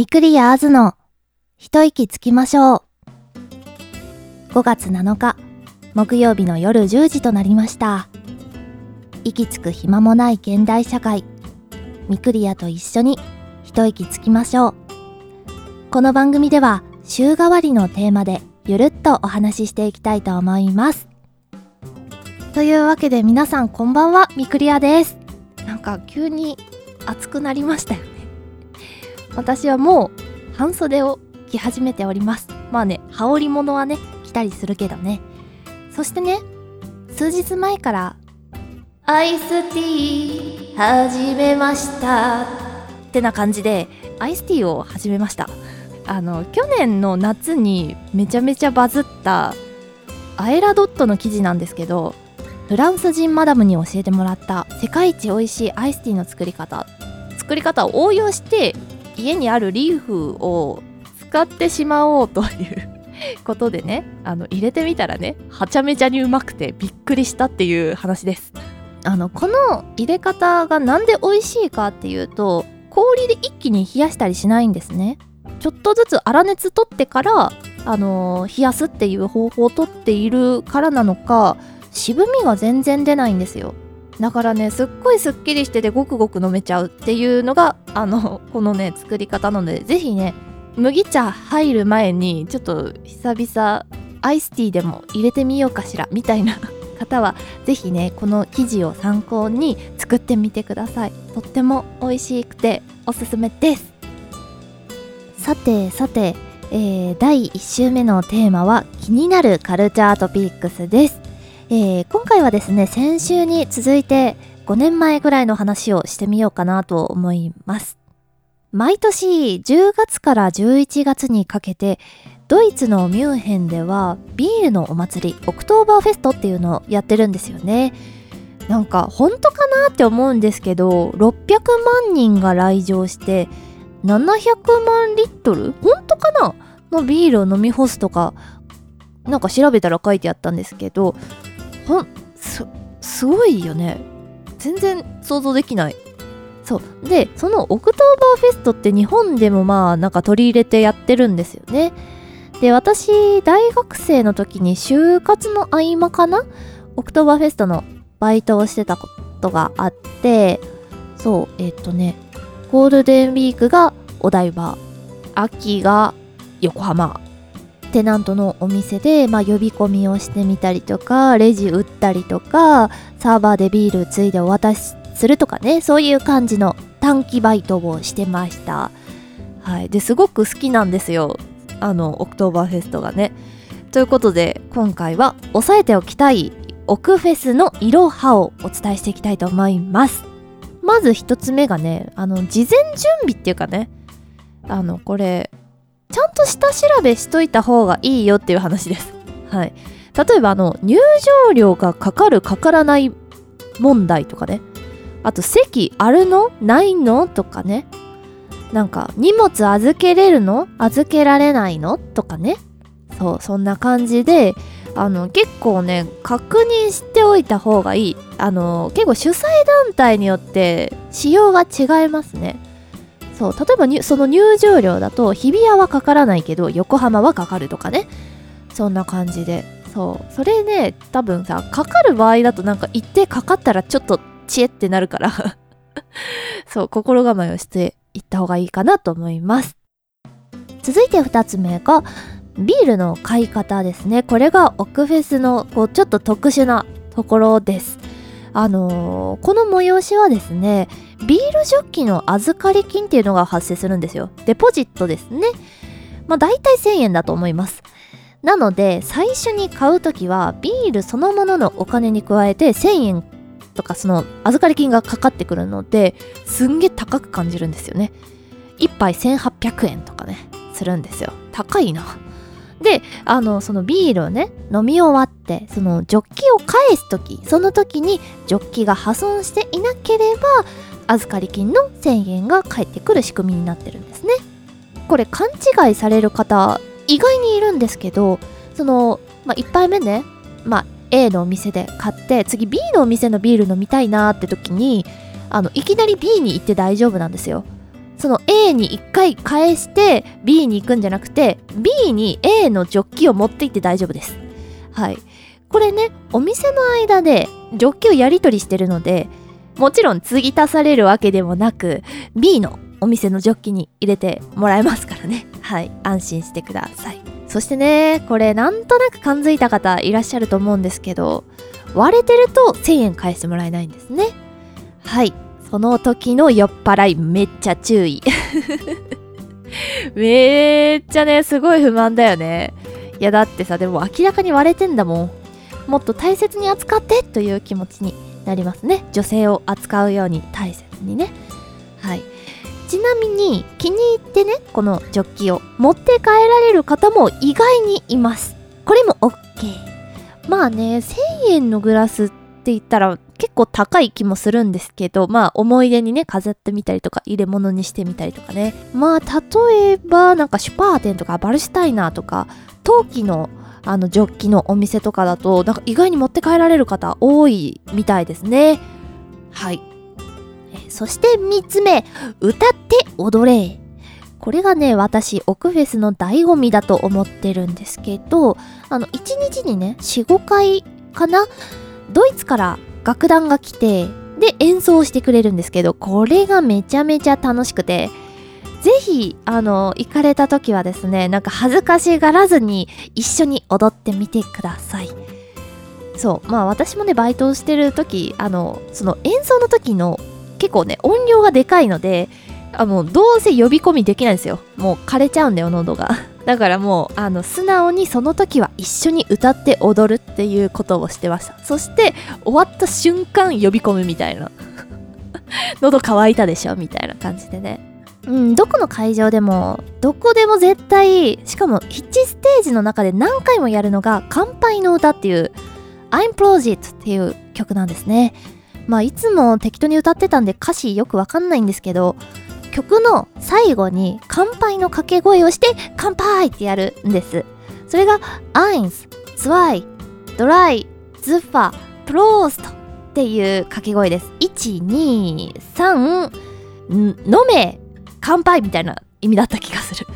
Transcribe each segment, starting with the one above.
みくりやあずの一息つきましょう。5月7日木曜日の夜10時となりました。息つく暇もない現代社会みくりやと一緒に一息つきましょう。この番組では週替わりのテーマでゆるっとお話ししていきたいと思います。というわけで皆さんこんばんはみくりやです。なんか急に暑くなりましたよね。私はもう半袖を着始めております。まあね羽織物はね着たりするけどね。そしてね数日前からアイスティー始めました。ってな感じでアイスティーを始めました。あの去年の夏にめちゃめちゃバズったアエラドットの記事なんですけどフランス人マダムに教えてもらった世界一美味しいアイスティーの作り方。作り方を応用して家にあるリーフを使ってしまおうということでねあの入れてみたらねはちゃめちゃにうまくてびっくりしたっていう話です。あのこの入れ方がなんで美味しいかっていうと氷で一気に冷やしたりしないんですね。ちょっとずつ粗熱取ってからあの冷やすっていう方法をとっているからなのか渋みが全然出ないんですよ。だからねすっごいすっきりしててごくごく飲めちゃうっていうのがあの このね作り方なのでぜひね麦茶入る前にちょっと久々アイスティーでも入れてみようかしらみたいな 方はぜひねこの生地を参考に作ってみてください。とっても美味しくておすすめです。さてさて、えー第1週目のテーマは気になるカルチャートピックスです。えー今回はですね先週に続いて5年前ぐらいの話をしてみようかなと思います。毎年10月から11月にかけてドイツのミュンヘンではビールのお祭りオクトーバーフェストっていうのをやってるんですよね。なんか本当かなって思うんですけど600万人が来場して700万リットル？本当かな？のビールを飲み干すとかなんか調べたら書いてあったんですけどほんすすごいよね。全然想像できない。そう。でそのオクトーバーフェストって日本でもまあなんか取り入れてやってるんですよね。で私大学生の時に就活の合間かな？オクトーバーフェストのバイトをしてたことがあってそうえっとねゴールデンウィークがお台場秋が横浜。テナントのお店で、まあ、呼び込みをしてみたりとかレジ売ったりとかサーバーでビールついでお渡しするとかねそういう感じの短期バイトをしてました。はい。ですごく好きなんですよ。あのオクトーバーフェストがね。ということで今回は押さえておきたいオクフェスのいろはをお伝えしていきたいと思います。まず一つ目がねあの事前準備っていうかね。あのこれちゃんと下調べしといた方がいいよっていう話です。はい。例えばあの入場料がかかるかからない問題とかね。あと席あるの？ないの？とかね。なんか荷物預けれるの？預けられないの？とかね。そう、そんな感じで、あの結構ね、確認しておいた方がいい。あの結構主催団体によって仕様が違いますね。そう例えばにその入場料だと日比谷はかからないけど横浜はかかるとかね。そんな感じで。そう。それね多分さかかる場合だとなんか一定かかったらちょっとチエってなるから。そう心構えをしていった方がいいかなと思います。続いて2つ目がビールの買い方ですね。これがオクフェスのこうちょっと特殊なところです。あのーこの催しはですねビールジョッキの預かり金っていうのが発生するんですよ。デポジットですね。まあ大体1000円だと思います。なので最初に買うときはビールそのもののお金に加えて1000円とかその預かり金がかかってくるのですんげえ高く感じるんですよね。1杯1800円とかねするんですよ。高いな。であのそのビールをね飲み終わってそのジョッキを返す時その時にジョッキが破損していなければ預かり金の1000円が返ってくる仕組みになってるんですね。これ勘違いされる方意外にいるんですけどその、まあ、1杯目ね、まあ、A のお店で買って次 B のお店のビール飲みたいなって時にあのいきなり B に行って大丈夫なんですよ。その A に1回返して B に行くんじゃなくて B に A のジョッキを持って行って大丈夫ですはいこれねお店の間でジョッキをやり取りしてるのでもちろん継ぎ足されるわけでもなく B のお店のジョッキに入れてもらえますからね。はい。安心してください。そしてねこれなんとなく感づいた方いらっしゃると思うんですけど割れてると1000円返してもらえないんですね。はい。その時の酔っ払いめっちゃ注意。めっちゃねすごい不満だよね。いやだってさでも明らかに割れてんだもん。もっと大切に扱ってという気持ちになりますね。女性を扱うように大切にね。はい。ちなみに気に入ってねこのジョッキを持って帰られる方も意外にいます。これも OK まあね1000円のグラスって言ったら結構高い気もするんですけどまあ思い出にね飾ってみたりとか入れ物にしてみたりとかね。まあ例えばなんかシュパーテンとかバルシュタイナーとか陶器のあのジョッキのお店とかだとなんか意外に持って帰られる方多いみたいですね。はい。そして3つ目歌って踊れ。これがね私オクフェスの醍醐味だと思ってるんですけどあの1日にね45回かなドイツから楽団が来てで演奏してくれるんですけどこれがめちゃめちゃ楽しくてぜひあの行かれた時はですねなんか恥ずかしがらずに一緒に踊ってみてください。そうまあ私もねバイトをしてる時あのその演奏の時の結構ね音量がでかいのであのどうせ呼び込みできないんですよ。もう枯れちゃうんだよ喉が。だからもうあの素直にその時は一緒に歌って踊るっていうことをしてました。そして終わった瞬間呼び込むみたいな。喉乾いたでしょ？みたいな感じでね。うん、どこの会場でもどこでも絶対しかもヒッチステージの中で何回もやるのが「乾杯の歌」っていう「I'm Project」っていう曲なんですねまあいつも適当に歌ってたんで歌詞よくわかんないんですけど曲の最後に乾杯の掛け声をして乾杯ってやるんです。それが eins, zwei, drei, super, prost っていう掛け声です。1、2、3、飲め、乾杯みたいな意味だった気がする。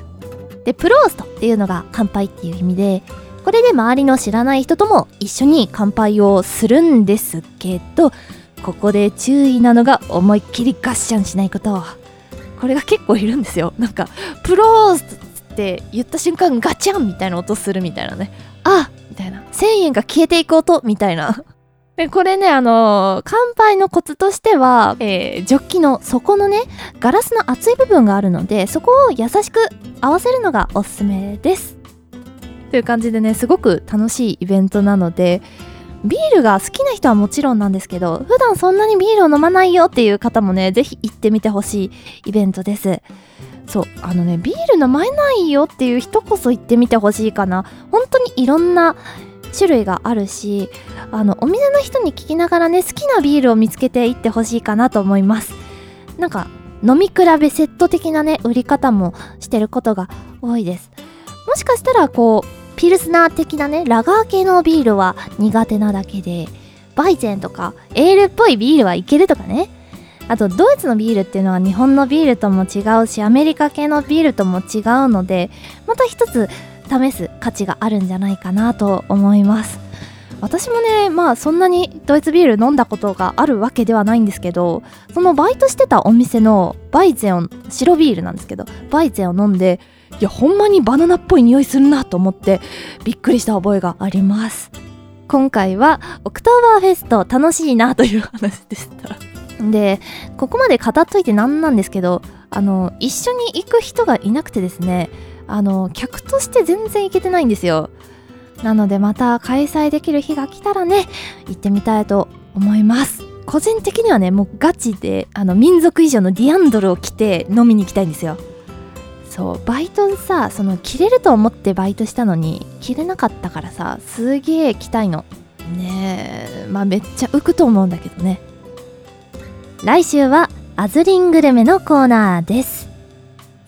で、プローストっていうのが乾杯っていう意味で、これで周りの知らない人とも一緒に乾杯をするんですけど、ここで注意なのが思いっきりガッシャンしないこと。これが結構いるんですよなんかプローストって言った瞬間ガチャンみたいな音するみたいなねあみたいな1000円が消えていく音みたいなでこれねあのー、乾杯のコツとしては、えー、ジョッキの底のねガラスの厚い部分があるのでそこを優しく合わせるのがおすすめです。という感じでねすごく楽しいイベントなのでビールが好きな人はもちろんなんですけど普段そんなにビールを飲まないよっていう方もねぜひ行ってみてほしいイベントです。そうあのねビール飲まないよっていう人こそ行ってみてほしいかな。本当にいろんな種類があるしあのお店の人に聞きながらね好きなビールを見つけていってほしいかなと思います。なんか飲み比べセット的なね売り方もしてることが多いです。もしかしたらこうピルスナー的なねラガー系のビールは苦手なだけでバイゼンとかエールっぽいビールはいけるとかね。あとドイツのビールっていうのは日本のビールとも違うしアメリカ系のビールとも違うのでまた一つ試す価値があるんじゃないかなと思います。私もねまあそんなにドイツビール飲んだことがあるわけではないんですけどそのバイトしてたお店のヴァイツェン白ビールなんですけどヴァイツェンを飲んでいやほんまにバナナっぽい匂いするなと思ってびっくりした覚えがあります。今回はオクトーバーフェスト楽しいなという話でした。でここまで語っといてなんなんですけどあの一緒に行く人がいなくてですねあの客として全然行けてないんですよ。なのでまた開催できる日が来たらね行ってみたいと思います。個人的にはねもうガチであの民族以上のディアンドルを着て飲みに行きたいんですよ。そうバイトさその着れると思ってバイトしたのに着れなかったからさすげえ着たいの。ねえまあめっちゃ浮くと思うんだけどね。来週はアズリングルメのコーナーです。